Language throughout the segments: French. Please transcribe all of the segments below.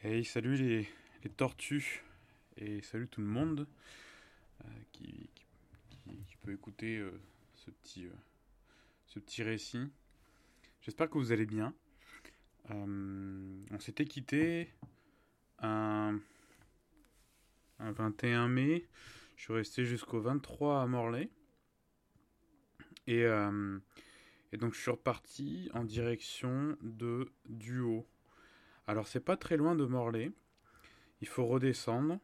Hey, salut les, tortues et salut tout le monde euh, qui, peut écouter euh, ce petit, euh, ce petit récit. J'espère que vous allez bien. On s'était quitté un, un 21 mai. Je suis resté jusqu'au 23 à Morlaix. Et, et donc je suis reparti en direction de Duo. Alors c'est pas très loin de Morlaix. Il faut redescendre,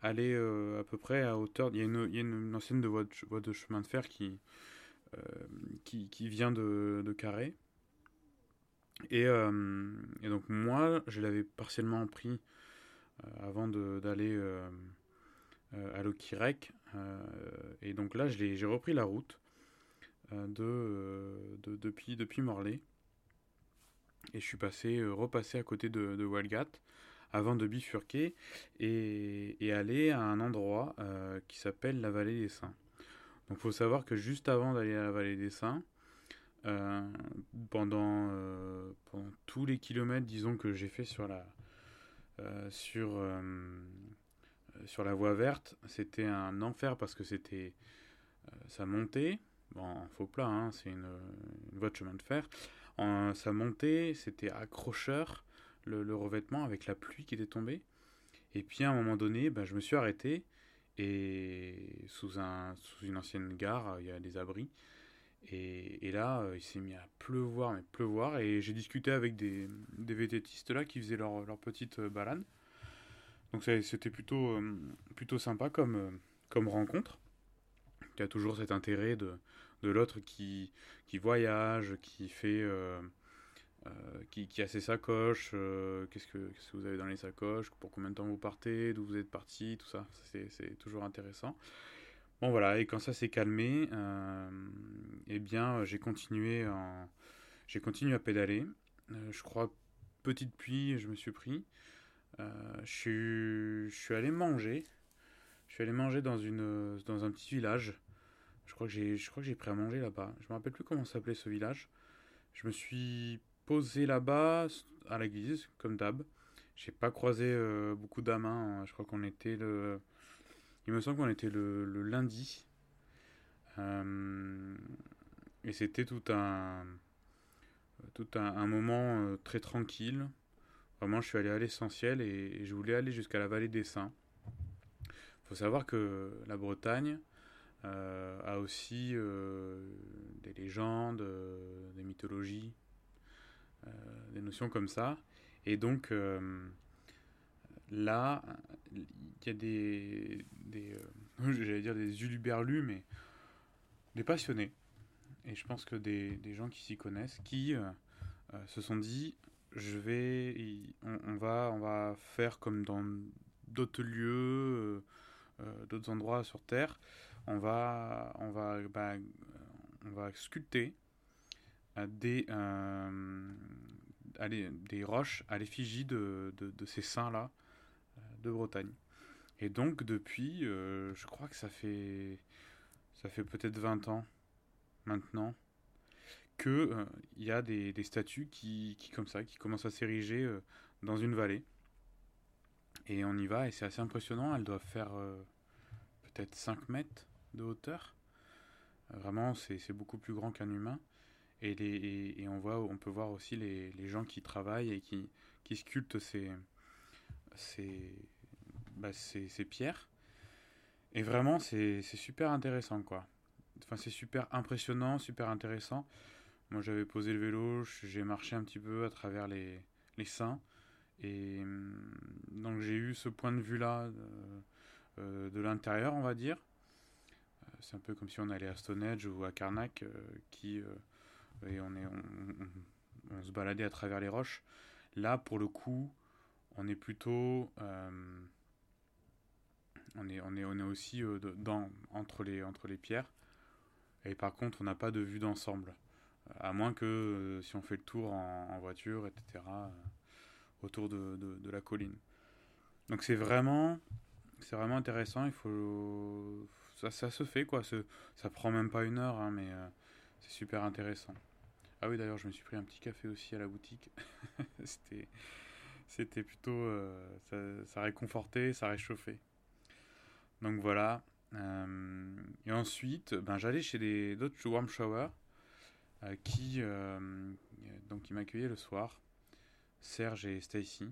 aller euh, à peu près à hauteur. Il y a une, ancienne voie, de, chemin de fer qui, euh, vient de, de Carré. Et, euh, et donc moi, je l'avais partiellement pris avant d'aller à Lokirec. Euh, et donc là, j'ai repris la route de, de- depuis, depuis Morlaix. Et je suis passé, euh, repassé à côté de, de Walgat avant de bifurquer et, aller à un endroit euh, qui s'appelle la vallée des Saints. Donc il faut savoir que juste avant d'aller à la vallée des Saints, euh, pendant, tous les kilomètres, disons, que j'ai fait sur la, sur, sur la voie verte, c'était un enfer parce que c'était, ça montait, bon, faux plat, hein, c'est une voie de chemin de fer, en, ça montait, c'était accrocheur, le, revêtement avec la pluie qui était tombée. Et puis à un moment donné, ben, je me suis arrêté et sous, un, sous une ancienne gare, il y a des abris. Et, et là, euh, il s'est mis à pleuvoir, mais pleuvoir. Et j'ai discuté avec des, des VTTistes là qui faisaient leur, leur petite euh, balade. Donc c'était plutôt, euh, plutôt sympa comme, comme rencontre. Il y a toujours cet intérêt de, de l'autre qui, voyage, qui fait... euh, euh, a ses sacoches, euh, qu'est-ce que, vous avez dans les sacoches, pour combien de temps vous partez, d'où vous êtes parti, tout ça, c'est, toujours intéressant. Bon voilà, et quand ça s'est calmé, eh bien j'ai continué, à pédaler. Je crois petite pluie, je me suis pris. Je suis, allé manger. Je suis allé manger dans un petit village. Je crois que j'ai, je crois que j'ai pris à manger là-bas. Je me rappelle plus comment s'appelait ce village. Je me suis posé là-bas à l'église, comme d'hab. J'ai pas croisé euh, beaucoup d'âmes. hein. Je crois qu'on était le. Il me semble qu'on était le, lundi. Euh, et c'était tout un. Tout un, moment euh, très tranquille. Vraiment, je suis allé à l'essentiel et, je voulais aller jusqu'à la vallée des Saints. faut savoir que la Bretagne a aussi euh, des légendes, euh, des mythologies, euh, des notions comme ça. Et donc euh, là, il y a des, euh, j'allais dire des uluberlus, mais des passionnés. Et je pense que des, gens qui s'y connaissent, qui euh, euh, se sont dit, je vais, on, va, on va faire comme dans d'autres lieux, euh, euh, d'autres endroits sur Terre. Bah, on va sculpter euh, des, euh, des roches à l'effigie de, ces saints-là euh, de Bretagne. Et donc depuis, je crois que ça fait, ça fait peut-être 20 ans maintenant que il y a des, statues qui, commencent à s'ériger dans une vallée. Et on y va et c'est assez impressionnant. Elles doivent faire peut-être 5 mètres de hauteur. Euh, Vraiment, c'est beaucoup plus grand qu'un humain. Et, on, voit, on peut voir aussi les, les gens qui travaillent et qui, qui sculptent ces, ces, bah, ces, ces pierres. Et vraiment, c'est c'est super intéressant, quoi. Enfin, c'est super impressionnant, super intéressant. Moi, j'avais posé le vélo, j'ai marché un petit peu à travers les, les seins. Et hum, donc, j'ai eu ce point de vue-là euh, euh, de l'intérieur, on va dire. C'est un peu comme si on allait à Stonehenge ou à Karnak, euh, qui, euh, et on, est, on, se baladait à travers les roches. Là, pour le coup, on est plutôt. euh, on, est, on, est, on est aussi dans, entre, les, entre les pierres. Et par contre, on n'a pas de vue d'ensemble. À moins que si on fait le tour en, voiture, etc., autour de, de, de la colline. Donc c'est vraiment, c'est vraiment intéressant. Il faut, ça, se fait quoi. Ça prend même pas une heure, hein, mais euh, c'est super intéressant. Ah oui, d'ailleurs, je me suis pris un petit café aussi à la boutique. C'était, C'était plutôt. ça, ça, réconfortait, ça réchauffait. Donc voilà. et ensuite, ben, j'allais chez d'autres warm showers qui, qui m'accueillaient le soir. Serge et Stacy.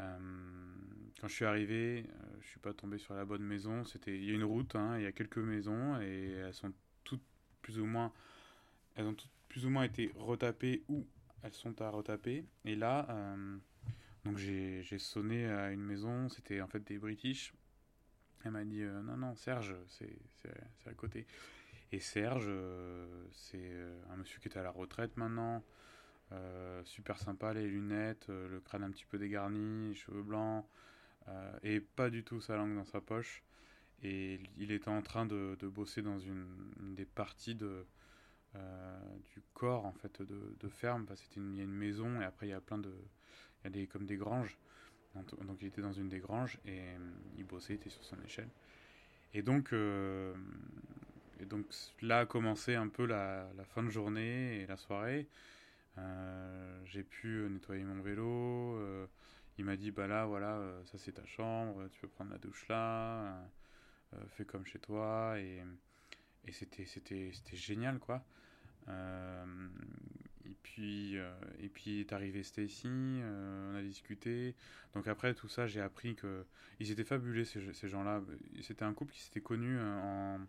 Euh, quand je suis arrivé, euh, je suis pas tombé sur la bonne maison. C'était, il y a une route, hein, il y a quelques maisons et elles sont toutes plus ou moins, elles ont toutes plus ou moins été retapées ou elles sont à retaper. Et là, euh, donc j'ai, sonné à une maison, c'était en fait des British. Elle m'a dit non non Serge, c'est, c'est, à côté. Et Serge, c'est un monsieur qui est à la retraite maintenant. Euh, super sympa, les lunettes, euh, le crâne un petit peu dégarni, les cheveux blancs, euh, et pas du tout sa langue dans sa poche. Et il était en train de, bosser dans une, des parties du corps en fait de, ferme. Parce c'était il y a une maison et après il y a plein de, il y a des comme des granges. Donc il était dans une des granges et il bossait, il était sur son échelle. Et donc, et donc là a commencé un peu la, la, fin de journée et la soirée. Euh, j'ai pu nettoyer mon vélo. Euh, il m'a dit bah là voilà euh, ça c'est ta chambre, tu peux prendre la douche là, fais comme chez toi et, et c'était c'était c'était génial quoi. et puis et puis est arrivé Stacy, on a discuté. Donc après tout ça j'ai appris que ils étaient fabuleux ces, gens-là. C'était un couple qui s'était connu en,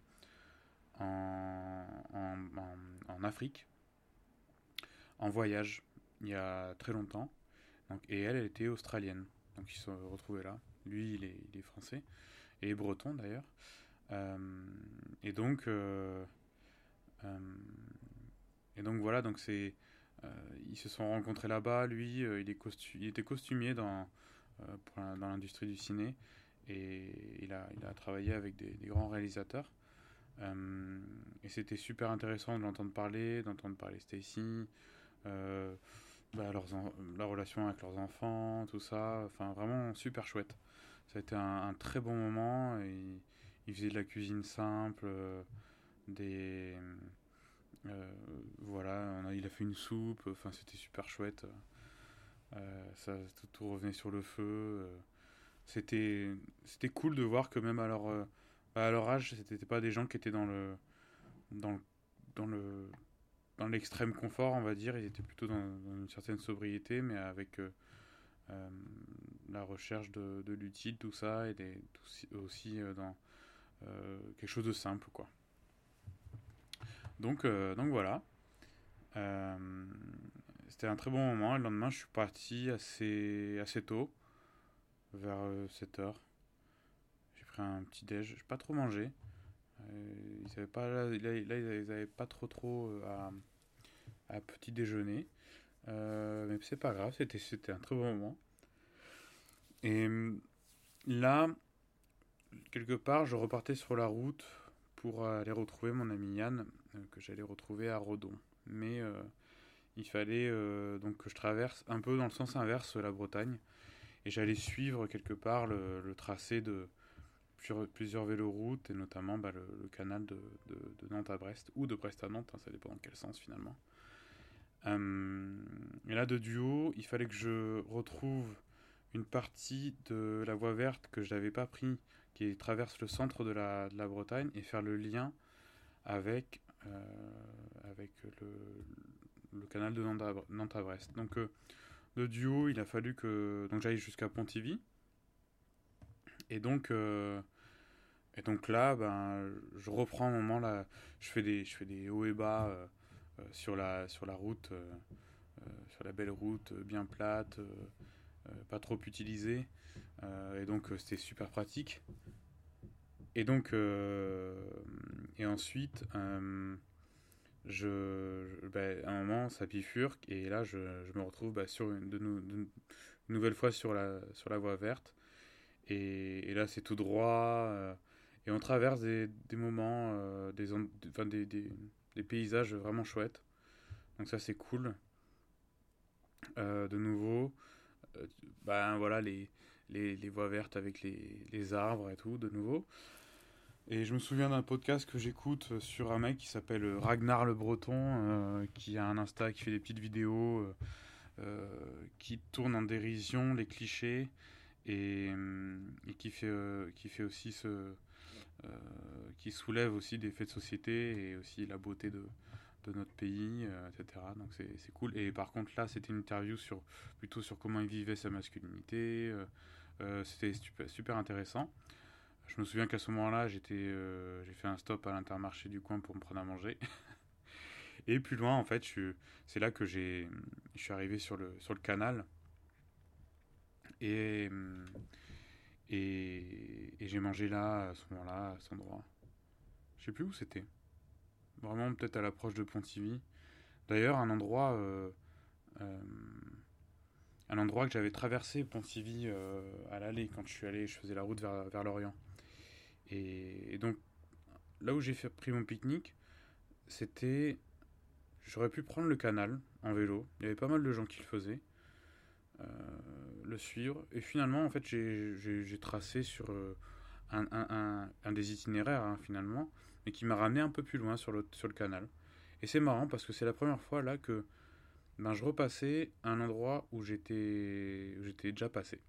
en, en Afrique en voyage il y a très longtemps. Donc, et elle, elle était australienne. Donc ils se sont retrouvés là. Lui, il est, français. Et breton d'ailleurs. Euh, et donc. Euh, euh, et donc voilà, donc c'est. ils se sont rencontrés là-bas. Lui, il, est il était costumier dans, dans l'industrie du ciné. Et il a, il a travaillé avec des, des grands réalisateurs. et c'était super intéressant de l'entendre parler, d'entendre parler Stacy, euh, bah, la relation avec leurs enfants, tout ça. Enfin, vraiment super chouette. Ça a été un, très bon moment. Et il faisait de la cuisine simple, euh. Euh, voilà, il a fait une soupe. Enfin, c'était super chouette. ça, tout, revenait sur le feu. c'était, c'était cool de voir que même à leur, à leur âge, c'était pas des gens qui étaient dans le, dans dans le, dans l'extrême confort, on va dire. Ils étaient plutôt dans, une certaine sobriété, mais avec euh, euh, la recherche de, l'utile, tout ça, et aussi euh, dans quelque chose de simple, quoi. Donc, donc voilà. C'était un très bon moment. Le lendemain, je suis parti assez, assez tôt, vers 7 heures. J'ai pris un petit déj. Je n'ai pas trop mangé. Euh, ils avaient pas là, ils avaient pas trop trop euh, à, petit déjeuner. Euh, mais c'est pas grave, c'était un très bon moment. Et là, quelque part, je repartais sur la route pour aller retrouver mon ami Yann que j'allais retrouver à Rodon. Mais il fallait donc que je traverse un peu dans le sens inverse la Bretagne et j'allais suivre quelque part le tracé de plusieurs véloroutes, et notamment bah, le, canal de, Nantes à Brest, ou de Brest à Nantes, hein, ça dépend dans quel sens finalement. Euh, et là, de duo, il fallait que je retrouve une partie de la voie verte que je n'avais pas pris, qui traverse le centre de la, Bretagne, et faire le lien avec, euh, avec le, canal de Nantes à, Brest. Donc, euh, de duo, il a fallu que donc j'aille jusqu'à Pontivy. Et donc, et donc là, ben, je reprends un moment là, je fais des, je fais des hauts et bas euh, euh, sur la, sur la route, euh, sur la belle route bien plate, pas trop utilisée, et donc c'était super pratique. Et donc, et ensuite, je, ben, à un moment, ça bifurque, et là, je, je me retrouve ben, sur une, de, de, nouvelle fois sur la, sur la voie verte. Et là, c'est tout droit. Et on traverse des, des moments, euh, des, enfin des, des, paysages vraiment chouettes. Donc ça c'est cool. Euh, de nouveau, euh, ben voilà les, les, les, voies vertes avec les, les, arbres et tout, de nouveau. Et je me souviens d'un podcast que j'écoute sur un mec qui s'appelle Ragnar le Breton, qui a un Insta, qui fait des petites vidéos qui tourne en dérision les clichés et, et qui, fait, qui fait aussi ce. Qui soulève aussi des faits de société et aussi la beauté de, notre pays, etc. Donc c'est cool. Et par contre là, c'était une interview sur plutôt sur comment il vivait sa masculinité. c'était super, intéressant. Je me souviens qu'à ce moment-là, j'étais, euh, j'ai fait un stop à l'intermarché du coin pour me prendre à manger. et plus loin, en fait, c'est là que je suis arrivé sur le, sur le canal. Et, et, j'ai mangé là, à ce moment-là, à cet endroit. Je sais plus où c'était. Vraiment, peut-être à l'approche de Pontivy. D'ailleurs, un endroit. Euh, euh, un endroit que j'avais traversé Pontivy à l'aller quand je suis allé, je faisais la route vers, vers l'Orient. Et, donc, là où j'ai pris mon pique-nique, c'était. J'aurais pu prendre le canal en vélo. Il y avait pas mal de gens qui le faisaient. Le suivre. Et finalement, en fait, j'ai tracé sur euh, un, un, un, des itinéraires, hein, finalement, mais qui m'a ramené un peu plus loin sur le, sur le canal. Et c'est marrant parce que c'est la première fois là que ben, je repassais à un endroit où j'étais déjà passé.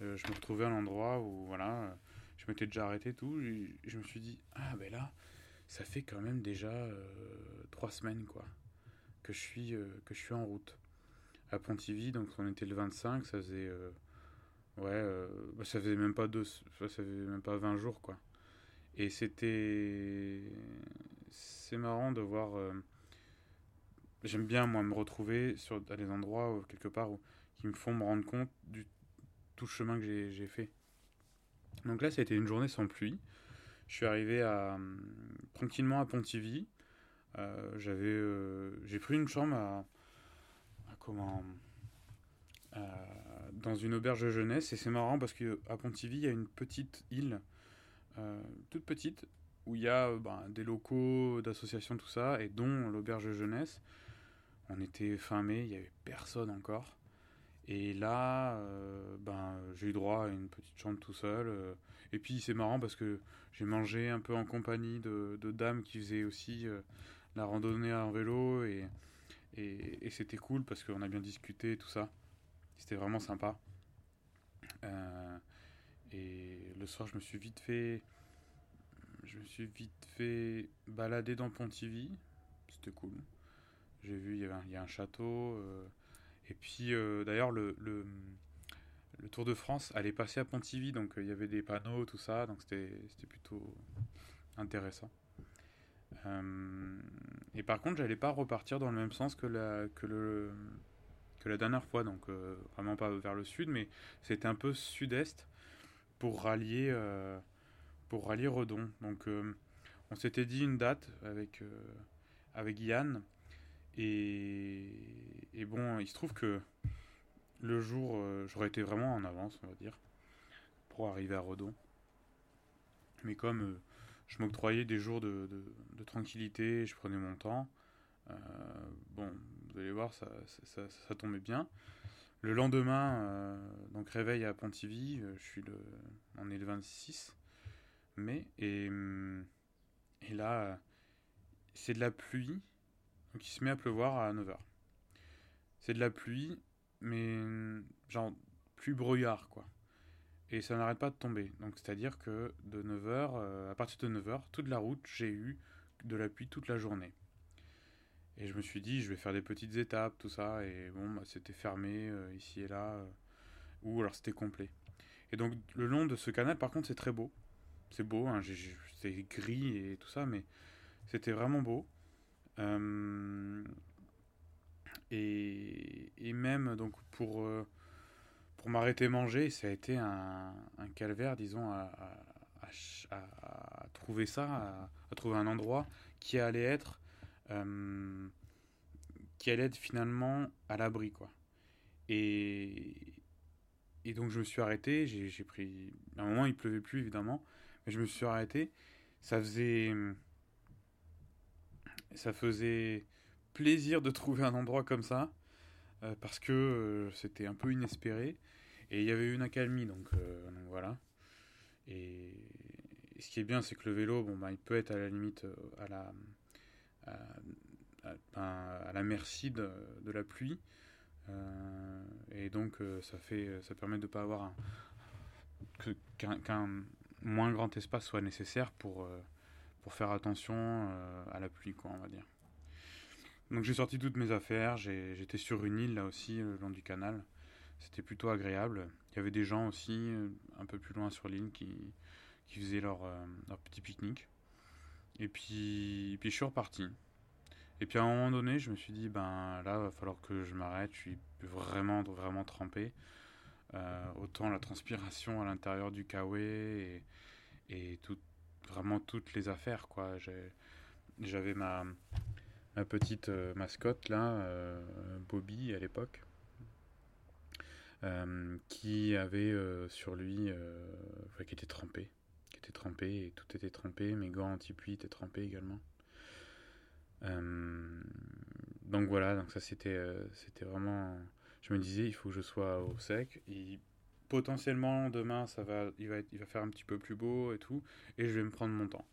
Euh, je me retrouvais à l'endroit où, voilà, je m'étais déjà arrêté tout. Je me suis dit, ah ben là, ça fait quand même déjà euh, trois semaines quoi que je suis que je suis en route à Pontivy. Donc on était le 25, ça faisait euh, ouais, bah, ça faisait même pas deux, ça faisait même pas 20 jours quoi. Et c'était c'est marrant de voir. J'aime bien moi me retrouver sur à des endroits quelque part où, qui me font me rendre compte du tout le chemin que j'ai fait. Donc là, ça a été une journée sans pluie. Je suis arrivé tranquillement à Pontivy. Euh, j'avais, euh, j'ai pris une chambre à, comment, dans une auberge de jeunesse et c'est marrant parce que à Pontivy, il y a une petite île, euh, toute petite, où il y a ben, des locaux d'associations, tout ça, et dont l'auberge de jeunesse. On était fin mai, il n'y avait personne encore. Et là, euh, ben, j'ai eu droit à une petite chambre tout seul. Euh. et puis c'est marrant parce que j'ai mangé un peu en compagnie de, dames qui faisaient aussi euh, la randonnée en vélo. Et, et, c'était cool parce qu'on a bien discuté, tout ça. C'était vraiment sympa. et le soir, je me suis vite fait. Je me suis vite fait balader dans Pontivy. C'était cool. J'ai vu, il y, avait y a un château. Et puis euh, d'ailleurs, le, le, Tour de France allait passer à Pontivy, donc euh, il y avait des panneaux, tout ça, donc c'était plutôt intéressant. Euh, et par contre, j'allais pas repartir dans le même sens que la, que le, que la dernière fois, donc vraiment pas vers le sud, mais c'était un peu sud-est pour rallier, pour rallier Redon. Donc on s'était dit une date avec, avec Yann et, bon, il se trouve que le jour, euh, j'aurais été vraiment en avance, on va dire, pour arriver à Redon. Mais comme euh, je m'octroyais des jours de, tranquillité, je prenais mon temps, euh, bon, vous allez voir, ça, tombait bien. Le lendemain, donc réveil à Pontivy, je suis le, on est le 26 mai, et, et là, c'est de la pluie, donc il se met à pleuvoir à 9h. C'est de la pluie, mais genre pluie brouillard quoi. Et ça n'arrête pas de tomber. Donc c'est-à-dire que de 9h, euh, à partir de 9h, toute la route, j'ai eu de la pluie toute la journée. Et je me suis dit, je vais faire des petites étapes, tout ça. Et bon, bah, c'était fermé euh, ici et là. Euh, ou alors c'était complet. Et donc le long de ce canal, par contre, c'est très beau. C'est beau, hein, c'est gris et tout ça, mais c'était vraiment beau. Et, et, même donc pour, pour m'arrêter manger, ça a été un, calvaire, disons, à, à, trouver ça, à, trouver un endroit qui allait être euh, qui allait être finalement à l'abri quoi. Et, et donc je me suis arrêté, j'ai pris à un moment il pleuvait plus évidemment, mais je me suis arrêté. Ça faisait ça faisait plaisir de trouver un endroit comme ça, euh, parce que euh, c'était un peu inespéré. Et il y avait une accalmie, donc, euh, voilà. Et, ce qui est bien, c'est que le vélo, bon, bah, il peut être à la limite à la, à, la merci de, de, la pluie. et donc ça fait, ça permet de ne pas avoir un, qu'un moins grand espace soit nécessaire pour, pour faire attention à la pluie, quoi, on va dire. Donc j'ai sorti toutes mes affaires, j'étais sur une île là aussi, le long du canal. C'était plutôt agréable. Il y avait des gens aussi, euh, un peu plus loin sur l'île, qui, qui faisaient leur, euh, leur petit pique-nique. Et puis, puis je suis reparti. Et puis à un moment donné, je me suis dit, ben là, va falloir que je m'arrête. Je suis vraiment, vraiment trempé. Euh, autant la transpiration à l'intérieur du kawaii et, et tout, vraiment toutes les affaires, quoi. J'avais ma, ma petite euh, mascotte là, euh, Bobby à l'époque, euh, qui avait sur lui, qui était trempé, qui était trempé et tout était trempé, mes gants anti-pluie étaient trempés également. donc voilà, donc ça c'était c'était vraiment, je me disais il faut que je sois au sec et potentiellement demain ça va va il va faire un petit peu plus beau et tout et je vais me prendre mon temps.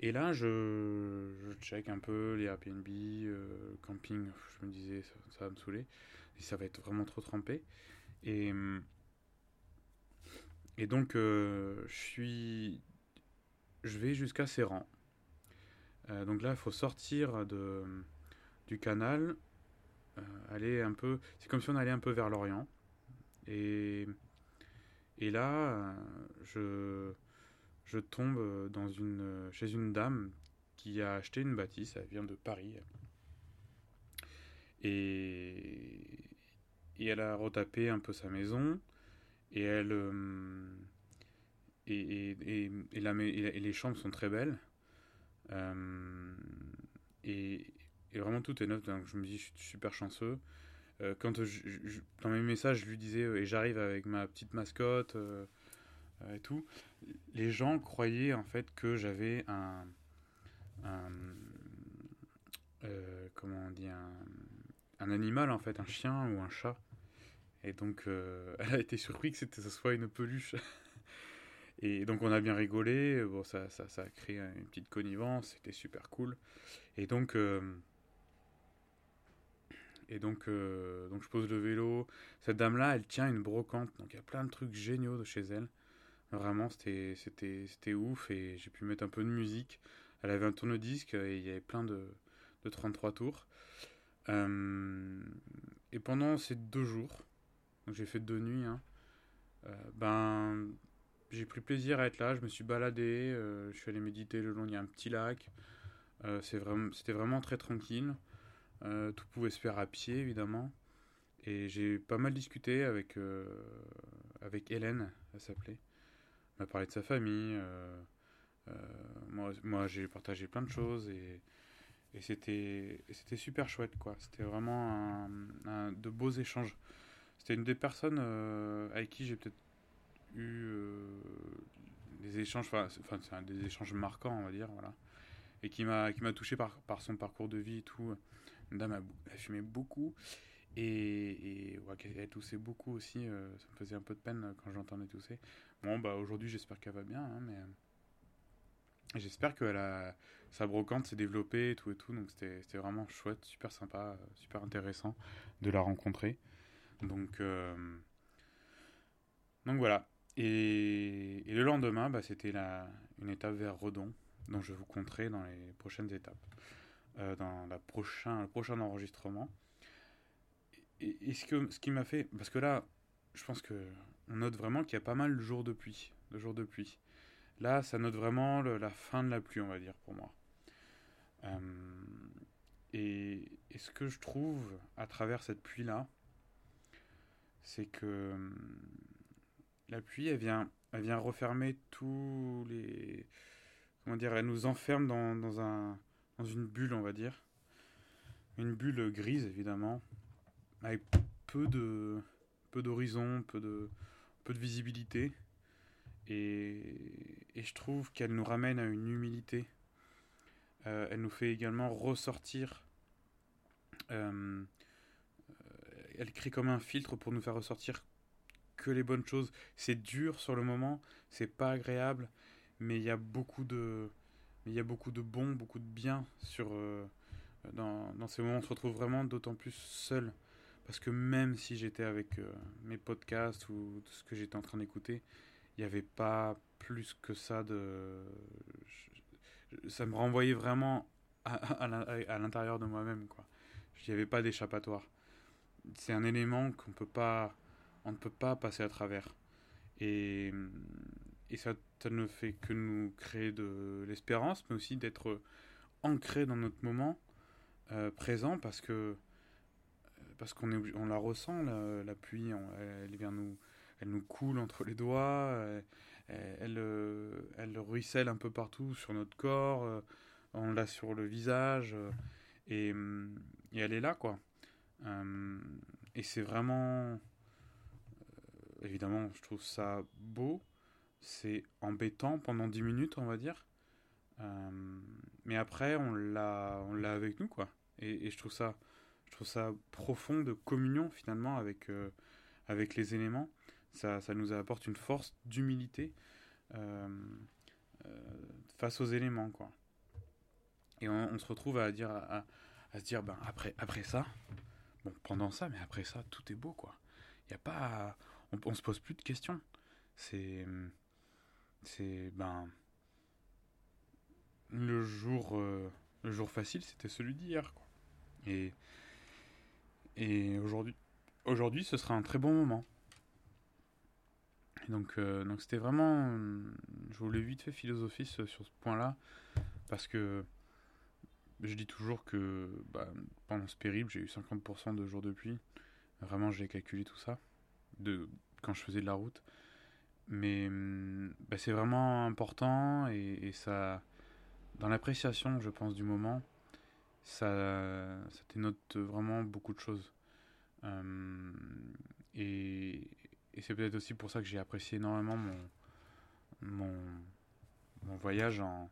Et là, je, check un peu les Airbnb, euh, camping, je me disais, ça, va me saouler. Et ça va être vraiment trop trempé. Et, et donc, euh, je suis. Je vais jusqu'à Serran. Euh, donc là, il faut sortir de, du canal, aller un peu. C'est comme si on allait un peu vers l'Orient. Et, et là, je je tombe euh, euh, chez une dame qui a acheté une bâtisse, elle vient de Paris. Et, elle a retapé un peu sa maison, et. Euh, les chambres sont très belles. et, vraiment tout est neuf, donc je me dis je suis super chanceux. quand dans mes messages, je lui disais, et j'arrive avec ma petite mascotte, euh, et tout, les gens croyaient en fait que j'avais un, euh, comment on dit, un, animal en fait, un chien ou un chat. Et donc, euh, elle a été surprise que ce soit une peluche. Et donc, on a bien rigolé. Bon, ça, ça, ça a créé une petite connivence. C'était super cool. Et donc, et donc, donc, je pose le vélo. Cette dame-là, elle tient une brocante. Donc, il y a plein de trucs géniaux de chez elle. Vraiment, c'était, c'était, c'était ouf et j'ai pu mettre un peu de musique. Elle avait un tourne-disque et il y avait plein de, de 33 tours. Euh, et pendant ces deux jours, donc j'ai fait deux nuits, hein, euh, ben, j'ai pris plaisir à être là. Je me suis baladé, euh, je suis allé méditer le long, il petit lac. c'est vraiment, c'était vraiment très tranquille. tout pouvait se faire à pied, évidemment. Et j'ai pas mal discuté avec, avec Hélène, elle s'appelait m'a parlé de sa famille. Euh, euh, moi, moi j'ai partagé plein de choses et, et c'était super chouette. quoi. C'était vraiment un, de beaux échanges. C'était une des personnes euh, avec qui j'ai peut-être eu des échanges, enfin, c'est des échanges marquants, on va dire, voilà. Et qui m'a touché par, par son parcours de vie et tout. Une dame, elle, fumait beaucoup. Et, elle toussait beaucoup aussi. ça me faisait un peu de peine quand j'entendais tousser. Bon, bah aujourd'hui, j'espère qu'elle va bien, hein, mais. J'espère que sa brocante s'est développée et tout et tout, donc c'était vraiment chouette, super sympa, super intéressant de la rencontrer. Donc, euh, donc voilà. Et, le lendemain, bah, c'était une étape vers Redon, dont je vous compterai dans les prochaines étapes, euh, dans la prochain, le prochain enregistrement. Et, ce, que, ce qui m'a fait, parce que là, je pense que on note vraiment qu'il y a pas mal de jours de pluie. De jours de pluie. Là, ça note vraiment la fin de la pluie, on va dire, pour moi. Euh, et, ce que je trouve à travers cette pluie-là, c'est que hum, la pluie, elle vient, elle vient refermer tous les... Comment dire Elle nous enferme dans, dans, un, dans une bulle, on va dire. Une bulle grise, évidemment, avec peu de peu d'horizon, peu de, peu de visibilité. Et, et je trouve qu'elle nous ramène à une humilité. Euh, elle nous fait également ressortir. Euh, elle crée comme un filtre pour nous faire ressortir que les bonnes choses. C'est dur sur le moment, c'est pas agréable, mais il y a beaucoup de, il y a beaucoup de bon, beaucoup de bien sur, euh, dans, dans ces moments. On se retrouve vraiment d'autant plus seul Parce que même si j'étais avec euh, mes podcasts ou ce que j'étais en train d'écouter, il n'y avait pas plus que ça de. ça me renvoyait vraiment à, l'intérieur de moi-même. Il n'y avait pas d'échappatoire. C'est un élément qu'on ne peut pas passer à travers. Et, ça ne fait que nous créer de l'espérance, mais aussi d'être ancré dans notre moment euh, présent parce que parce qu'on est on la ressent la, pluie elle, vient nous elle nous coule entre les doigts elle, elle, elle, ruisselle un peu partout sur notre corps euh, on l'a sur le visage euh, et, et, elle est là quoi. Et c'est vraiment évidemment je trouve ça beau c'est embêtant pendant 10 minutes on va dire mais après on l'a on l'a avec nous quoi. Et, je trouve ça je trouve ça profond de communion finalement avec euh, avec les éléments. Ça, ça nous apporte une force d'humilité euh, euh, face aux éléments quoi. Et on, se retrouve à dire à, se dire ben après après ça bon pendant ça mais après ça tout est beau quoi. Y a pas on, on se pose plus de questions. C'est c'est ben le jour le jour facile, c'était celui d'hier. Et, et aujourd'hui, aujourd'hui, ce sera un très bon moment. donc, euh, donc c'était vraiment. Je voulais vite fait philosopher sur ce point-là. Parce que je dis toujours que bah, pendant ce périple, j'ai eu 50% de jours de pluie. Vraiment, j'ai calculé tout ça. De, quand je faisais de la route. Mais bah, c'est vraiment important et ça dans l'appréciation, je pense, du moment, ça, ça dénote vraiment beaucoup de choses. Euh, et, c'est peut-être aussi pour ça que j'ai apprécié énormément mon, mon, voyage, en,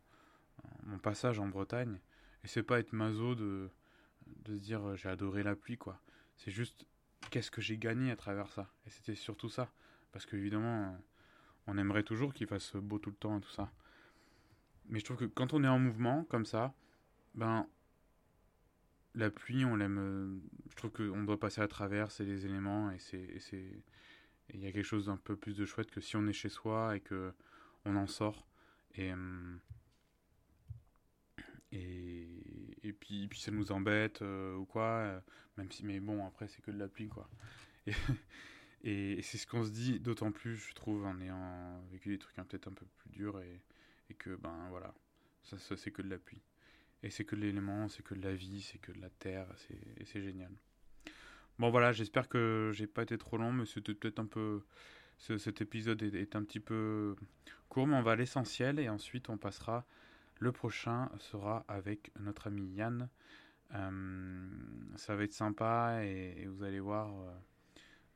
mon passage en Bretagne. Et c'est pas être maso de, de se dire euh, j'ai adoré la pluie, quoi. C'est juste qu'est-ce que j'ai gagné à travers ça? Et c'était surtout ça. Parce qu'évidemment, on aimerait toujours qu'il fasse beau tout le temps et tout ça. Mais je trouve que quand on est en mouvement, comme ça, ben, la pluie, on l'aime. Euh, je trouve qu'on doit passer à travers, c'est les éléments, et c'est. Il y a quelque chose d'un peu plus de chouette que si on est chez soi et que on en sort. Et. Euh, et, et puis, puis ça nous embête euh, ou quoi, même si. Mais bon, après, c'est que de la pluie, quoi. Et, c'est ce qu'on se dit, d'autant plus, je trouve, en ayant vécu des trucs peut-être un peu plus durs et que ben voilà, ça c'est que de la pluie. Et c'est que de l'élément, c'est que de la vie, c'est que de la terre, et c'est génial. Bon voilà, j'espère que j'ai pas été trop long, mais c'était peut-être un peu... cet épisode est, un petit peu court, mais on va à l'essentiel et ensuite on passera... Le prochain sera avec notre ami Yann. Euh, ça va être sympa et, vous allez voir, euh,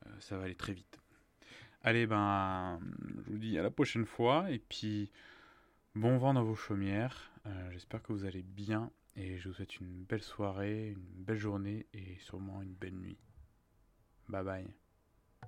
euh, ça va aller très vite. Allez, ben, je vous dis à la prochaine fois et puis Bon vent dans vos chaumières, euh, j'espère que vous allez bien et je vous souhaite une belle soirée, une belle journée et sûrement une belle nuit. Bye bye.